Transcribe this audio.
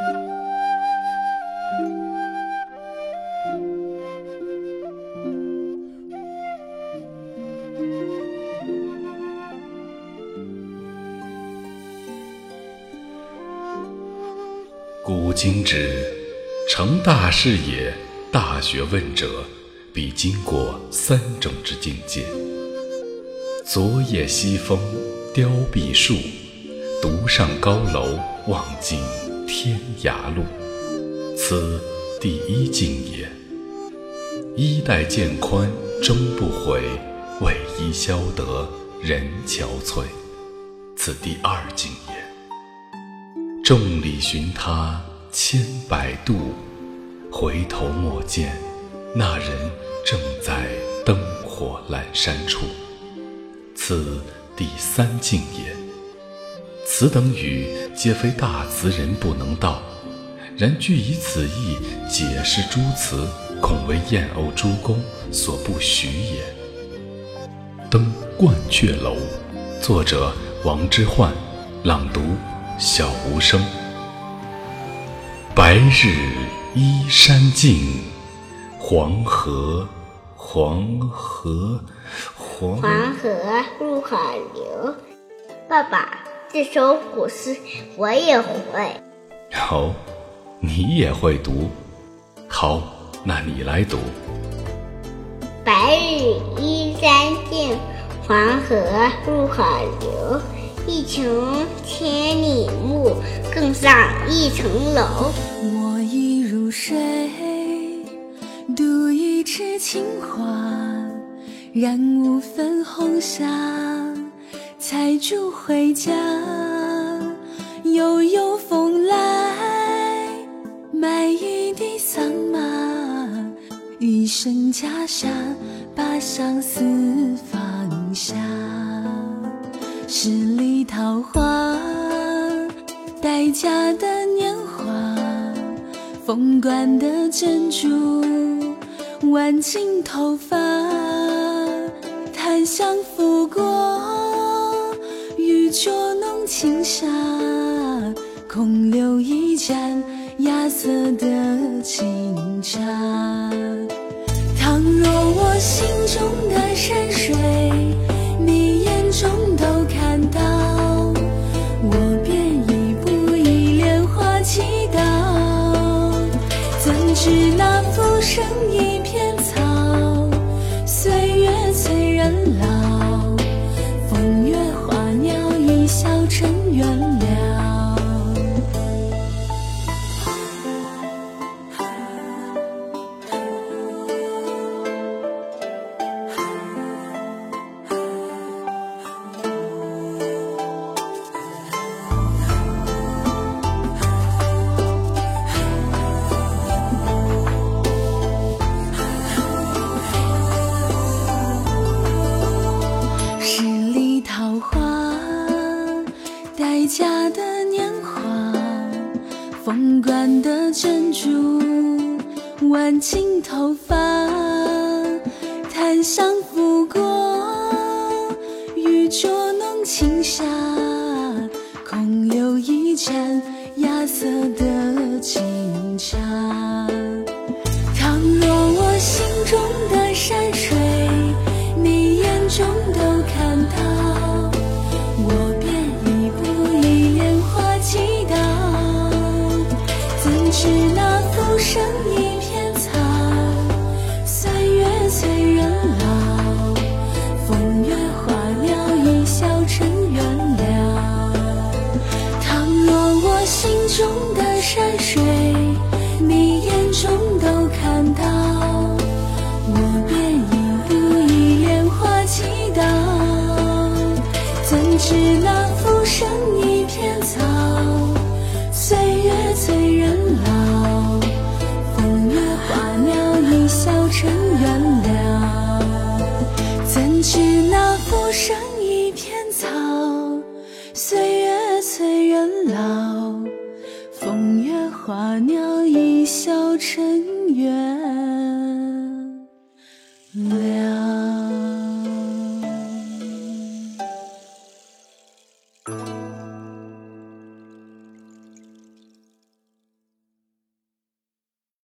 古今之成大事业、大学问者，必经过三种之境界：昨夜西风凋碧树，独上高楼望尽天涯路。此第一境也。衣带渐宽终不悔，为伊消得人憔悴。此第二境也。众里寻他千百度，回头莫见那人正在灯火阑珊处。此第三境也。此等语皆非大词人不能道，然具以此意解释诸词，恐为燕鸥诸公所不许也。《登鹳雀楼》，作者王之涣，朗读。小无声。白日依山尽，黄河，黄河，黄黄河入海流。爸爸，这首古诗我也会。哦，你也会读？好，那你来读。白日依山尽，黄河入海流。一穷千里目，更上一层楼。我已入睡，独一池青花，染五分红霞，采竹回家。悠悠风来，买一地桑麻，一身袈裟，把相思放下。十里桃花，待嫁的年华，凤冠的珍珠，挽进头发，檀香拂过，下空留一盏芽色的清茶倘若我心中的山水你眼中都看到我便一步一莲花祈祷怎知那浮生一片的年华，凤冠的珍珠，挽进头发，檀香拂过，玉镯弄轻纱，空留一盏芽色的清茶。倘若我心中怎知那浮生一片草，岁月催人老。风月花鸟一笑尘缘了，怎知那浮生一片草，岁月催人老。风月花鸟，一笑尘缘。